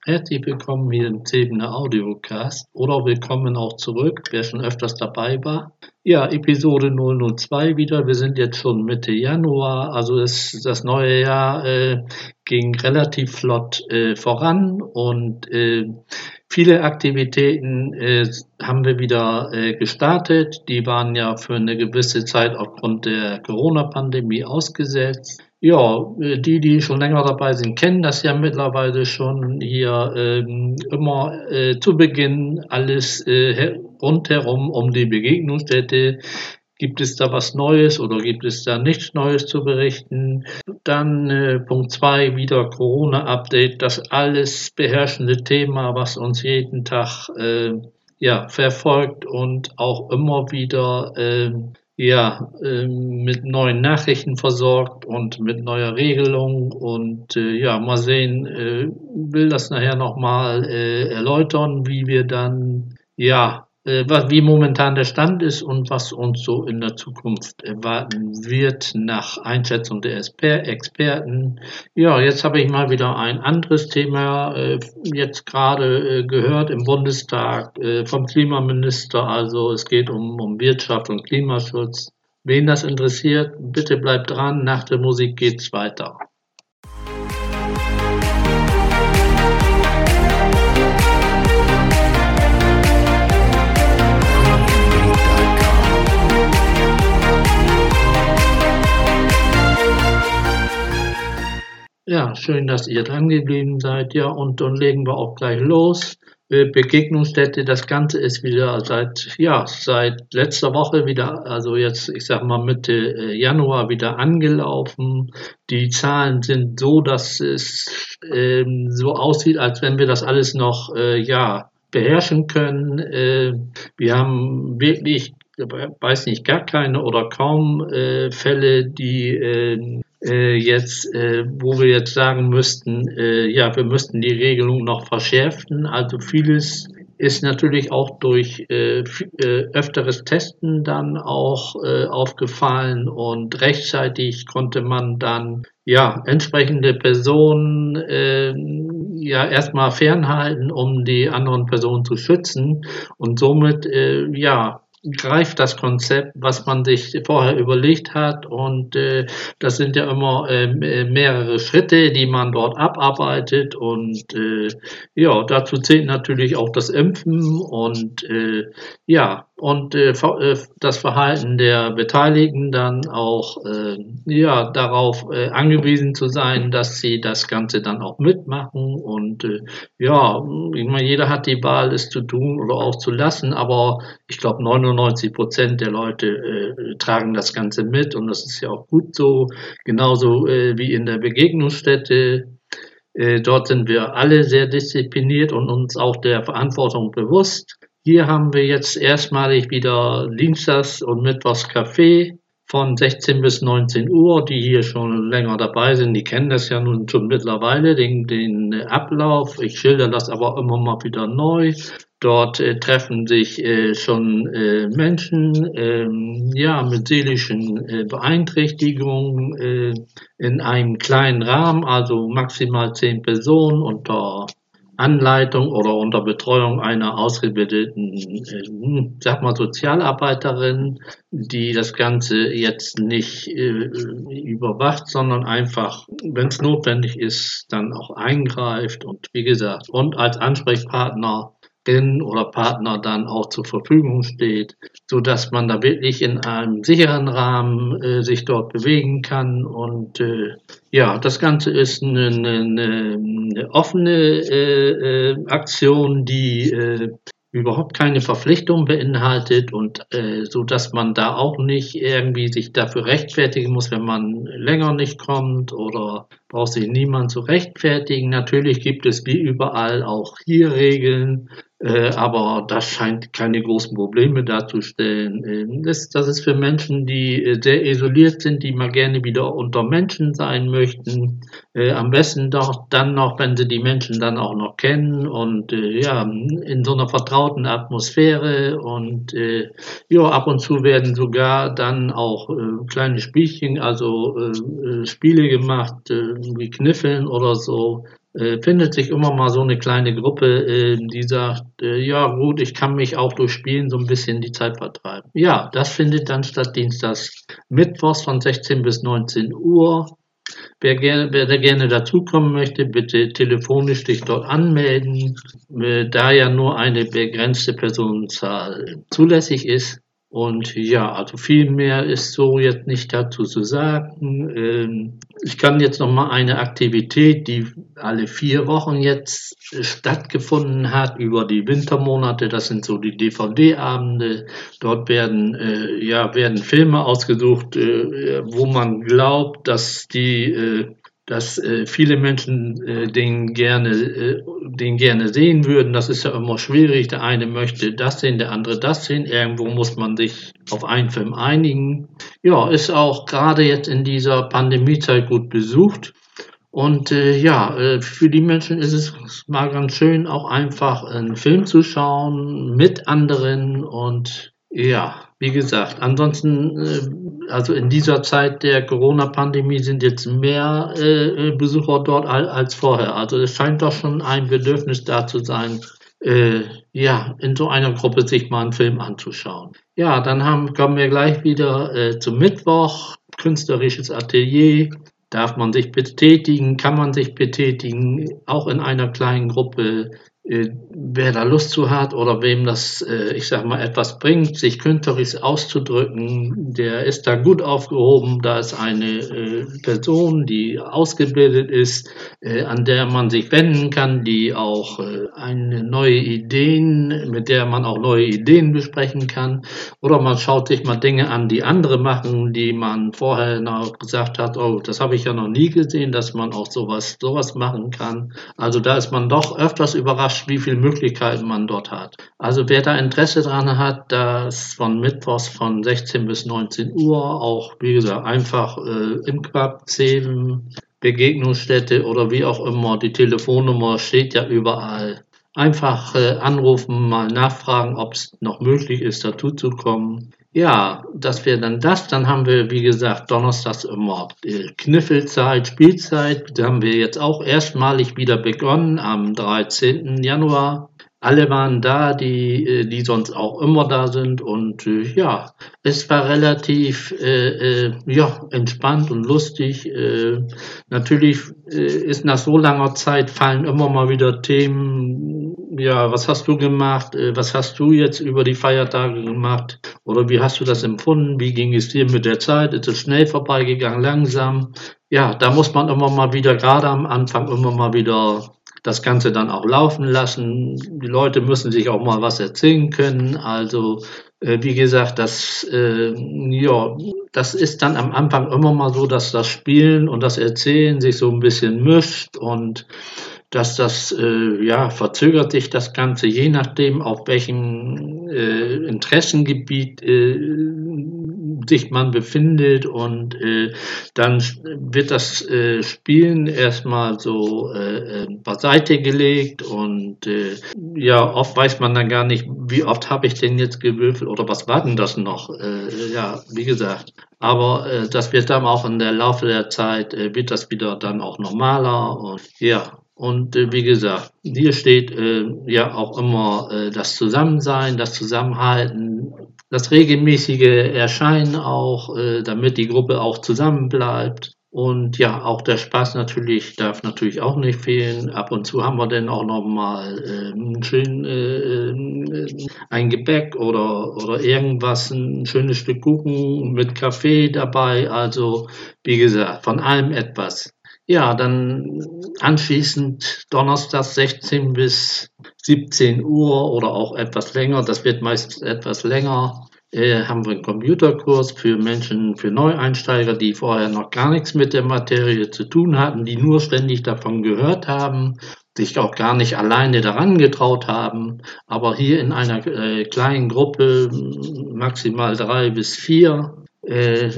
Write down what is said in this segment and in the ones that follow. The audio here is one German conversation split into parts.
Herzlich willkommen hier im Zebener Audiocast oder willkommen auch zurück, wer schon öfters dabei war. Ja, Episode 002 wieder. Wir sind jetzt schon Mitte Januar, also ist das neue Jahr äh, ging relativ flott äh, voran und äh, viele Aktivitäten äh, haben wir wieder äh, gestartet. Die waren ja für eine gewisse Zeit aufgrund der Corona-Pandemie ausgesetzt. Ja, äh, die, die schon länger dabei sind, kennen das ja mittlerweile schon hier ähm, immer äh, zu Beginn alles äh, rundherum um die Begegnungsstätte. Gibt es da was Neues oder gibt es da nichts Neues zu berichten? Dann äh, Punkt zwei wieder Corona-Update, das alles beherrschende Thema, was uns jeden Tag äh, ja, verfolgt und auch immer wieder äh, ja, ähm, mit neuen Nachrichten versorgt und mit neuer Regelung und äh, ja, mal sehen, äh, will das nachher nochmal äh, erläutern, wie wir dann ja äh, wie momentan der Stand ist und was uns so in der Zukunft erwarten wird nach Einschätzung der Experten. Ja, jetzt habe ich mal wieder ein anderes Thema äh, jetzt gerade äh, gehört im Bundestag vom Klimaminister. Also es geht um, um Wirtschaft und Klimaschutz. Wen das interessiert, bitte bleibt dran. Nach der Musik geht's weiter. Ja, schön, dass ihr dran geblieben seid. Ja, und dann legen wir auch gleich los. Äh, Begegnungsstätte, das Ganze ist wieder seit, ja, seit letzter Woche wieder, also jetzt, ich sag mal Mitte äh, Januar wieder angelaufen. Die Zahlen sind so, dass es ähm, so aussieht, als wenn wir das alles noch, äh, ja, beherrschen können. Äh, wir haben wirklich, weiß nicht, gar keine oder kaum äh, Fälle, die äh, äh, jetzt, äh, wo wir jetzt sagen müssten, äh, ja, wir müssten die Regelung noch verschärfen. Also vieles ist natürlich auch durch äh, äh, öfteres Testen dann auch äh, aufgefallen und rechtzeitig konnte man dann ja entsprechende Personen äh, ja erstmal fernhalten, um die anderen Personen zu schützen und somit äh, ja greift das Konzept, was man sich vorher überlegt hat. Und äh, das sind ja immer ähm, äh, mehrere Schritte, die man dort abarbeitet. Und äh, ja, dazu zählt natürlich auch das Impfen und äh, ja, und äh, äh, das Verhalten der Beteiligten dann auch äh, ja darauf äh, angewiesen zu sein, dass sie das Ganze dann auch mitmachen und äh, ja, ich meine, jeder hat die Wahl, es zu tun oder auch zu lassen, aber ich glaube 99 Prozent der Leute äh, tragen das Ganze mit und das ist ja auch gut so, genauso äh, wie in der Begegnungsstätte. Äh, dort sind wir alle sehr diszipliniert und uns auch der Verantwortung bewusst. Hier haben wir jetzt erstmalig wieder Dienstags und Mittwochs Kaffee von 16 bis 19 Uhr. Die hier schon länger dabei sind, die kennen das ja nun schon mittlerweile, den, den Ablauf. Ich schilder das aber immer mal wieder neu. Dort äh, treffen sich äh, schon äh, Menschen ähm, ja, mit seelischen äh, Beeinträchtigungen äh, in einem kleinen Rahmen, also maximal zehn Personen unter Anleitung oder unter Betreuung einer ausgebildeten, äh, sag mal, Sozialarbeiterin, die das Ganze jetzt nicht äh, überwacht, sondern einfach, wenn es notwendig ist, dann auch eingreift und wie gesagt, und als Ansprechpartner oder Partner dann auch zur Verfügung steht, so dass man da wirklich in einem sicheren Rahmen äh, sich dort bewegen kann. Und äh, ja, das Ganze ist eine, eine, eine offene äh, äh Aktion, die äh, überhaupt keine Verpflichtung beinhaltet und äh, so dass man da auch nicht irgendwie sich dafür rechtfertigen muss, wenn man länger nicht kommt oder braucht sich niemand zu rechtfertigen. Natürlich gibt es wie überall auch hier Regeln, aber das scheint keine großen Probleme darzustellen. Ähm, das, das ist für Menschen, die äh, sehr isoliert sind, die mal gerne wieder unter Menschen sein möchten. Äh, am besten doch dann noch, wenn sie die Menschen dann auch noch kennen und äh, ja, in so einer vertrauten Atmosphäre und äh, ja, ab und zu werden sogar dann auch äh, kleine Spielchen, also Spiele gemacht, wie Kniffeln oder so, äh, findet sich immer mal so eine kleine Gruppe, äh, die sagt, äh, ja gut, ich kann mich auch durch Spielen so ein bisschen die Zeit vertreiben. Ja, das findet dann statt Dienstags Mittwochs von 16 bis 19 Uhr. Wer, gerne, wer da gerne dazukommen möchte, bitte telefonisch dich dort anmelden. Äh, da ja nur eine begrenzte Personenzahl zulässig ist, und ja, also viel mehr ist so jetzt nicht dazu zu sagen. Ähm, ich kann jetzt noch mal eine Aktivität, die alle vier Wochen jetzt stattgefunden hat über die Wintermonate. Das sind so die DVD-Abende. Dort werden äh, ja werden Filme ausgesucht, äh, wo man glaubt, dass die äh, dass äh, viele Menschen äh, den gerne, äh, den gerne sehen würden. Das ist ja immer schwierig. Der eine möchte das sehen, der andere das sehen. Irgendwo muss man sich auf einen Film einigen. Ja, ist auch gerade jetzt in dieser Pandemiezeit gut besucht. Und äh, ja, äh, für die Menschen ist es mal ganz schön, auch einfach einen Film zu schauen mit anderen und ja, wie gesagt, ansonsten, äh, also in dieser Zeit der Corona-Pandemie sind jetzt mehr äh, Besucher dort als vorher. Also es scheint doch schon ein Bedürfnis da zu sein, äh, ja, in so einer Gruppe sich mal einen Film anzuschauen. Ja, dann haben, kommen wir gleich wieder äh, zum Mittwoch, künstlerisches Atelier. Darf man sich betätigen, kann man sich betätigen, auch in einer kleinen Gruppe. Äh, wer da Lust zu hat oder wem das, äh, ich sag mal, etwas bringt, sich künstlerisch auszudrücken, der ist da gut aufgehoben. Da ist eine äh, Person, die ausgebildet ist, an der man sich wenden kann, die auch eine neue Ideen, mit der man auch neue Ideen besprechen kann. Oder man schaut sich mal Dinge an, die andere machen, die man vorher noch gesagt hat, oh, das habe ich ja noch nie gesehen, dass man auch sowas, sowas machen kann. Also da ist man doch öfters überrascht überrascht, wie viele Möglichkeiten man dort hat. Also wer da Interesse dran hat, das von Mittwochs von 16 bis 19 Uhr, auch wie gesagt, einfach äh, im Quab zählen, Begegnungsstätte oder wie auch immer, die Telefonnummer steht ja überall. Einfach äh, anrufen, mal nachfragen, ob es noch möglich ist, dazu zu kommen. Ja, das wäre dann das. Dann haben wir, wie gesagt, donnerstags immer Kniffelzeit, Spielzeit. Da haben wir jetzt auch erstmalig wieder begonnen am 13. Januar. Alle waren da, die, äh, die sonst auch immer da sind. Und äh, ja, es war relativ äh, äh, ja, entspannt und lustig. Äh, natürlich äh, ist nach so langer Zeit fallen immer mal wieder Themen. Ja, was hast du gemacht? Äh, was hast du jetzt über die Feiertage gemacht? Oder wie hast du das empfunden? Wie ging es dir mit der Zeit? Ist es schnell vorbeigegangen, langsam? Ja, da muss man immer mal wieder, gerade am Anfang, immer mal wieder das Ganze dann auch laufen lassen. Die Leute müssen sich auch mal was erzählen können. Also äh, wie gesagt, das, äh, ja, das ist dann am Anfang immer mal so, dass das Spielen und das Erzählen sich so ein bisschen mischt und dass das, äh, ja, verzögert sich das Ganze, je nachdem, auf welchem äh, Interessengebiet äh, sich man befindet. Und äh, dann wird das äh, Spielen erstmal so äh, äh, beiseite gelegt. Und äh, ja, oft weiß man dann gar nicht, wie oft habe ich denn jetzt gewürfelt oder was war denn das noch? Äh, ja, wie gesagt, aber äh, das wird dann auch in der Laufe der Zeit, äh, wird das wieder dann auch normaler. Und ja, und äh, wie gesagt, hier steht äh, ja auch immer äh, das Zusammensein, das Zusammenhalten, das regelmäßige Erscheinen auch, äh, damit die Gruppe auch zusammenbleibt. Und ja, auch der Spaß natürlich darf natürlich auch nicht fehlen. Ab und zu haben wir dann auch noch mal äh, schön äh, ein Gebäck oder oder irgendwas, ein schönes Stück Kuchen mit Kaffee dabei. Also wie gesagt, von allem etwas. Ja, dann anschließend Donnerstag 16 bis 17 Uhr oder auch etwas länger, das wird meistens etwas länger, äh, haben wir einen Computerkurs für Menschen, für Neueinsteiger, die vorher noch gar nichts mit der Materie zu tun hatten, die nur ständig davon gehört haben sich auch gar nicht alleine daran getraut haben, aber hier in einer äh, kleinen Gruppe, maximal drei bis vier, äh,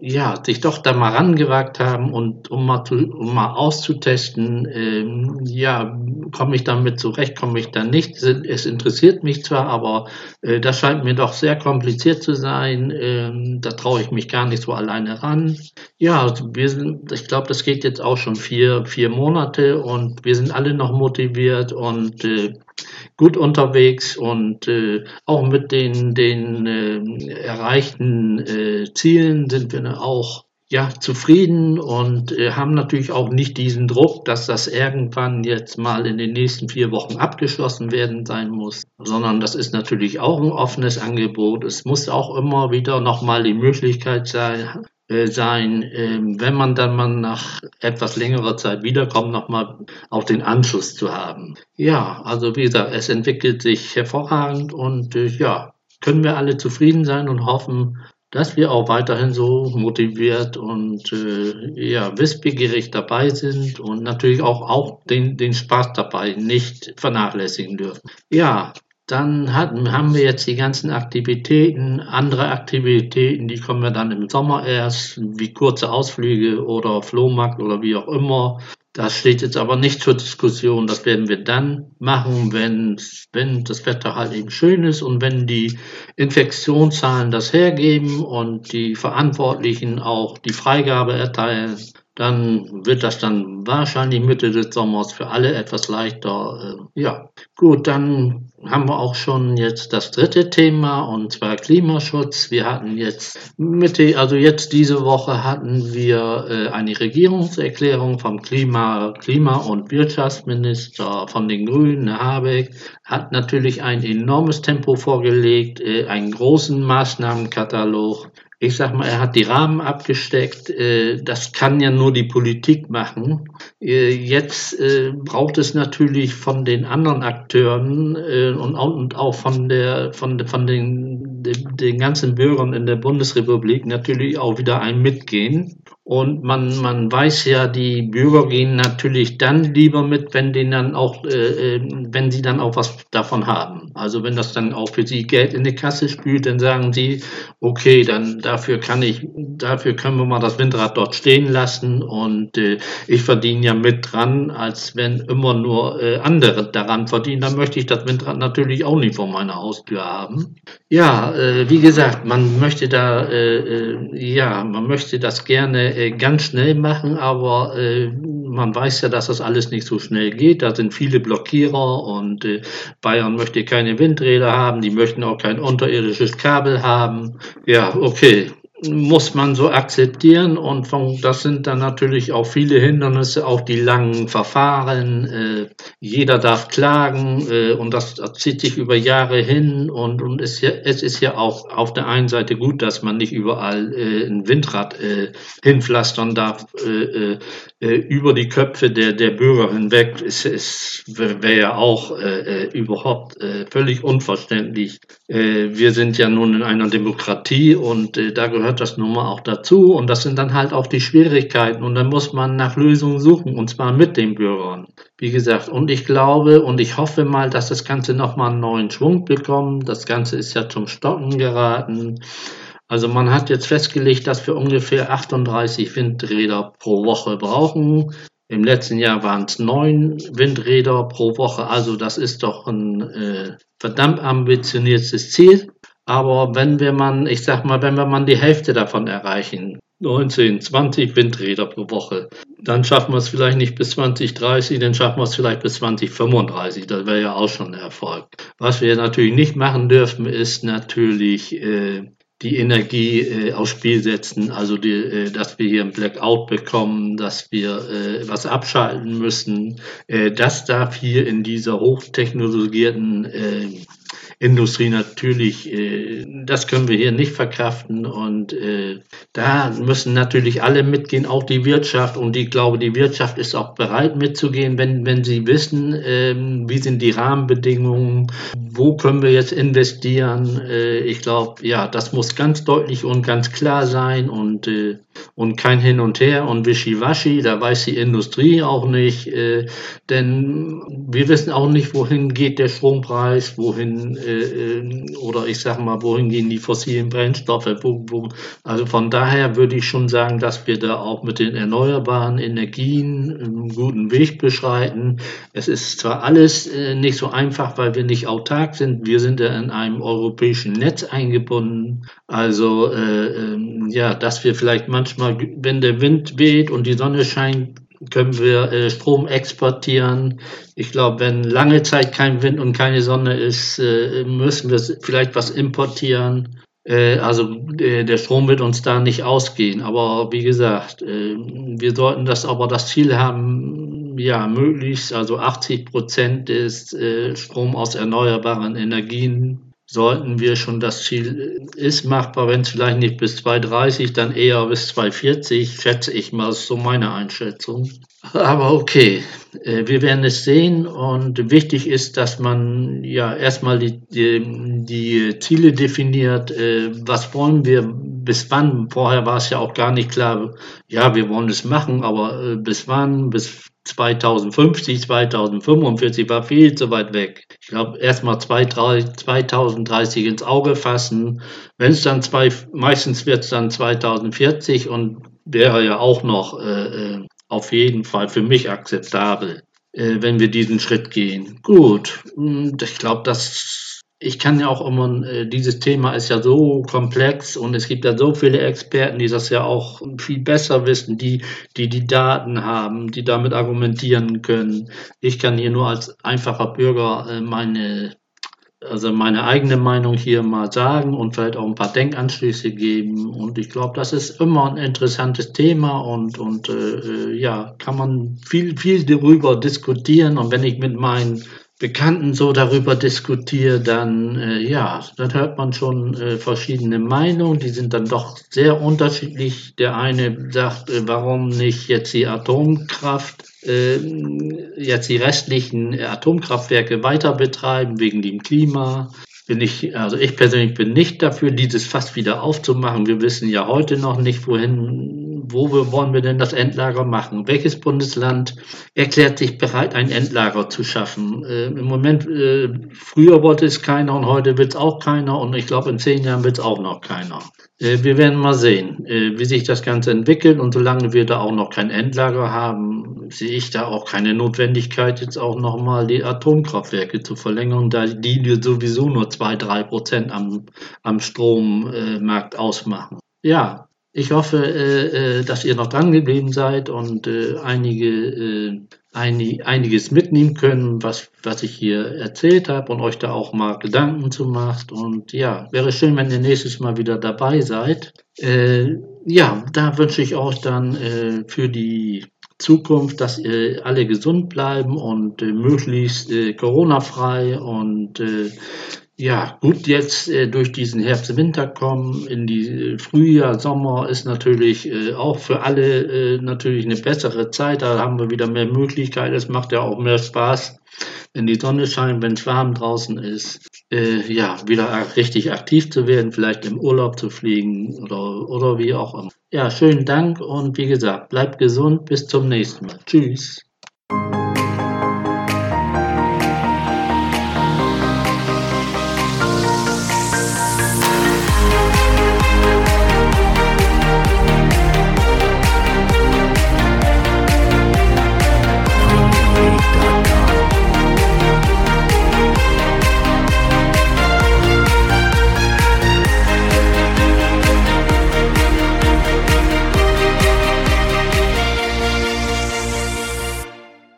ja, sich doch da mal rangewagt haben und um mal, zu, um mal auszutesten, ähm, ja, komme ich damit zurecht, komme ich da nicht. Es interessiert mich zwar, aber äh, das scheint mir doch sehr kompliziert zu sein. Ähm, da traue ich mich gar nicht so alleine ran. Ja, also wir sind, ich glaube, das geht jetzt auch schon vier, vier Monate und wir sind alle noch motiviert und äh, gut unterwegs und äh, auch mit den, den äh, erreichten äh, Zielen sind wir auch ja, zufrieden und äh, haben natürlich auch nicht diesen Druck, dass das irgendwann jetzt mal in den nächsten vier Wochen abgeschlossen werden sein muss, sondern das ist natürlich auch ein offenes Angebot. Es muss auch immer wieder nochmal die Möglichkeit sein, sein, ähm, wenn man dann mal nach etwas längerer Zeit wiederkommt, nochmal auch den Anschluss zu haben. Ja, also wie gesagt, es entwickelt sich hervorragend und äh, ja, können wir alle zufrieden sein und hoffen, dass wir auch weiterhin so motiviert und äh, ja, wissbegierig dabei sind und natürlich auch, auch den, den Spaß dabei nicht vernachlässigen dürfen. Ja, dann hatten, haben wir jetzt die ganzen Aktivitäten, andere Aktivitäten, die kommen wir dann im Sommer erst, wie kurze Ausflüge oder Flohmarkt oder wie auch immer. Das steht jetzt aber nicht zur Diskussion. Das werden wir dann machen, wenn, wenn das Wetter halt eben schön ist und wenn die Infektionszahlen das hergeben und die Verantwortlichen auch die Freigabe erteilen dann wird das dann wahrscheinlich Mitte des Sommers für alle etwas leichter. Äh, ja, gut, dann haben wir auch schon jetzt das dritte Thema und zwar Klimaschutz. Wir hatten jetzt Mitte, also jetzt diese Woche hatten wir äh, eine Regierungserklärung vom Klima, Klima- und Wirtschaftsminister von den Grünen, Habeck, hat natürlich ein enormes Tempo vorgelegt, äh, einen großen Maßnahmenkatalog ich sag mal, er hat die Rahmen abgesteckt. Äh, das kann ja nur die Politik machen. Äh, jetzt äh, braucht es natürlich von den anderen Akteuren und auch von der, von, von den, den ganzen Bürgern in der Bundesrepublik natürlich auch wieder ein Mitgehen. Und man, man weiß ja, die Bürger gehen natürlich dann lieber mit, wenn denen dann auch, äh, wenn sie dann auch was davon haben. Also wenn das dann auch für sie Geld in die Kasse spült, dann sagen sie, okay, dann dafür kann ich, dafür können wir mal das Windrad dort stehen lassen und äh, ich verdiene ja mit dran, als wenn immer nur äh, andere daran verdienen. Dann möchte ich das Windrad natürlich auch nicht vor meiner Haustür haben. Ja, äh, wie gesagt, man möchte da, äh, äh, ja, man möchte das gerne äh, ganz schnell machen, aber äh, man weiß ja, dass das alles nicht so schnell geht. Da sind viele Blockierer und äh, Bayern möchte keine Windräder haben, die möchten auch kein unterirdisches Kabel haben. Ja, okay muss man so akzeptieren und von, das sind dann natürlich auch viele Hindernisse, auch die langen Verfahren. Äh, jeder darf klagen äh, und das, das, zieht sich über Jahre hin und, und ist ja, es ist ja auch auf der einen Seite gut, dass man nicht überall äh, ein Windrad äh, hinpflastern darf äh, äh, über die Köpfe der, der Bürger hinweg. Es, es wäre ja auch überhaupt völlig unverständlich. wir sind ja nun in einer Demokratie und da gehört gehört das nun mal auch dazu und das sind dann halt auch die Schwierigkeiten und dann muss man nach Lösungen suchen und zwar mit den Bürgern. Wie gesagt, und ich glaube und ich hoffe mal, dass das Ganze nochmal einen neuen Schwung bekommt. Das Ganze ist ja zum Stocken geraten. Also man hat jetzt festgelegt, dass wir ungefähr 38 Windräder pro Woche brauchen. Im letzten Jahr waren es neun Windräder pro Woche. Also das ist doch ein äh, verdammt ambitioniertes Ziel. Aber wenn wir man, ich sag mal, wenn wir man die Hälfte davon erreichen, 19, 20 Windräder pro Woche, dann schaffen wir es vielleicht nicht bis 2030, dann schaffen wir es vielleicht bis 2035. Das wäre ja auch schon ein Erfolg. Was wir natürlich nicht machen dürfen, ist natürlich äh, die Energie äh, aufs Spiel setzen, also die, äh, dass wir hier ein Blackout bekommen, dass wir äh, was abschalten müssen. Äh, das darf hier in dieser hochtechnologisierten äh, Industrie natürlich, äh, das können wir hier nicht verkraften. Und äh, da müssen natürlich alle mitgehen, auch die Wirtschaft. Und ich glaube, die Wirtschaft ist auch bereit mitzugehen, wenn, wenn sie wissen, äh, wie sind die Rahmenbedingungen, wo können wir jetzt investieren. Äh, ich glaube, ja, das muss ganz deutlich und ganz klar sein und, äh, und kein Hin und Her und Wischiwaschi, da weiß die Industrie auch nicht, äh, denn wir wissen auch nicht, wohin geht der Strompreis, wohin oder ich sage mal, wohin gehen die fossilen Brennstoffe. Also von daher würde ich schon sagen, dass wir da auch mit den erneuerbaren Energien einen guten Weg beschreiten. Es ist zwar alles nicht so einfach, weil wir nicht autark sind. Wir sind ja in einem europäischen Netz eingebunden. Also äh, äh, ja, dass wir vielleicht manchmal, wenn der Wind weht und die Sonne scheint, können wir äh, Strom exportieren. Ich glaube, wenn lange Zeit kein Wind und keine Sonne ist, äh, müssen wir vielleicht was importieren. Äh, also äh, der Strom wird uns da nicht ausgehen. Aber wie gesagt, äh, wir sollten das aber das Ziel haben, ja, möglichst, also 80 Prozent des äh, Strom aus erneuerbaren Energien sollten wir schon das Ziel ist machbar, wenn es vielleicht nicht bis 230, dann eher bis 240, schätze ich mal, ist so meine Einschätzung. Aber okay, äh, wir werden es sehen und wichtig ist, dass man ja erstmal die, die, die Ziele definiert, äh, was wollen wir, bis wann. Vorher war es ja auch gar nicht klar, ja, wir wollen es machen, aber äh, bis wann, bis 2050, 2045 war viel zu weit weg. Ich glaube, erstmal 2030 ins Auge fassen. Wenn es dann zwei, meistens wird es dann 2040 und wäre ja auch noch äh, äh, auf jeden Fall für mich akzeptabel, äh, wenn wir diesen Schritt gehen. Gut, ich glaube, das ich kann ja auch immer, äh, dieses Thema ist ja so komplex und es gibt ja so viele Experten, die das ja auch viel besser wissen, die, die die Daten haben, die damit argumentieren können. Ich kann hier nur als einfacher Bürger äh, meine, also meine eigene Meinung hier mal sagen und vielleicht auch ein paar Denkanstöße geben. Und ich glaube, das ist immer ein interessantes Thema und, und äh, äh ja, kann man viel, viel darüber diskutieren. Und wenn ich mit meinen Bekannten so darüber diskutiere, dann äh, ja, dann hört man schon äh, verschiedene Meinungen, die sind dann doch sehr unterschiedlich. Der eine sagt, äh, warum nicht jetzt die Atomkraft, äh, jetzt die restlichen Atomkraftwerke weiter betreiben wegen dem Klima. Bin ich, also ich persönlich bin nicht dafür, dieses Fass wieder aufzumachen. Wir wissen ja heute noch nicht, wohin wo wollen wir denn das Endlager machen? Welches Bundesland erklärt sich bereit, ein Endlager zu schaffen? Äh, Im Moment, äh, früher wollte es keiner und heute will es auch keiner und ich glaube, in zehn Jahren will es auch noch keiner. Äh, wir werden mal sehen, äh, wie sich das Ganze entwickelt und solange wir da auch noch kein Endlager haben, sehe ich da auch keine Notwendigkeit, jetzt auch nochmal die Atomkraftwerke zu verlängern, da die sowieso nur zwei, drei Prozent am, am Strommarkt ausmachen. Ja, ich hoffe, äh, äh, dass ihr noch dran geblieben seid und äh, einige, einig, einiges mitnehmen können, was, was ich hier erzählt habe und euch da auch mal Gedanken zu macht. Und ja, wäre schön, wenn ihr nächstes Mal wieder dabei seid. Ja, da wünsche ich euch dann für die Zukunft, dass ihr alle gesund bleiben und möglichst Corona-frei und ja, gut, jetzt äh, durch diesen Herbst-Winter kommen, in die äh, Frühjahr, Sommer ist natürlich äh, auch für alle äh, natürlich eine bessere Zeit. Da haben wir wieder mehr Möglichkeiten. Es macht ja auch mehr Spaß, wenn die Sonne scheint, wenn es warm draußen ist. Äh, ja, wieder richtig aktiv zu werden, vielleicht im Urlaub zu fliegen oder, oder wie auch immer. Ja, schönen Dank und wie gesagt, bleibt gesund. Bis zum nächsten Mal. Tschüss.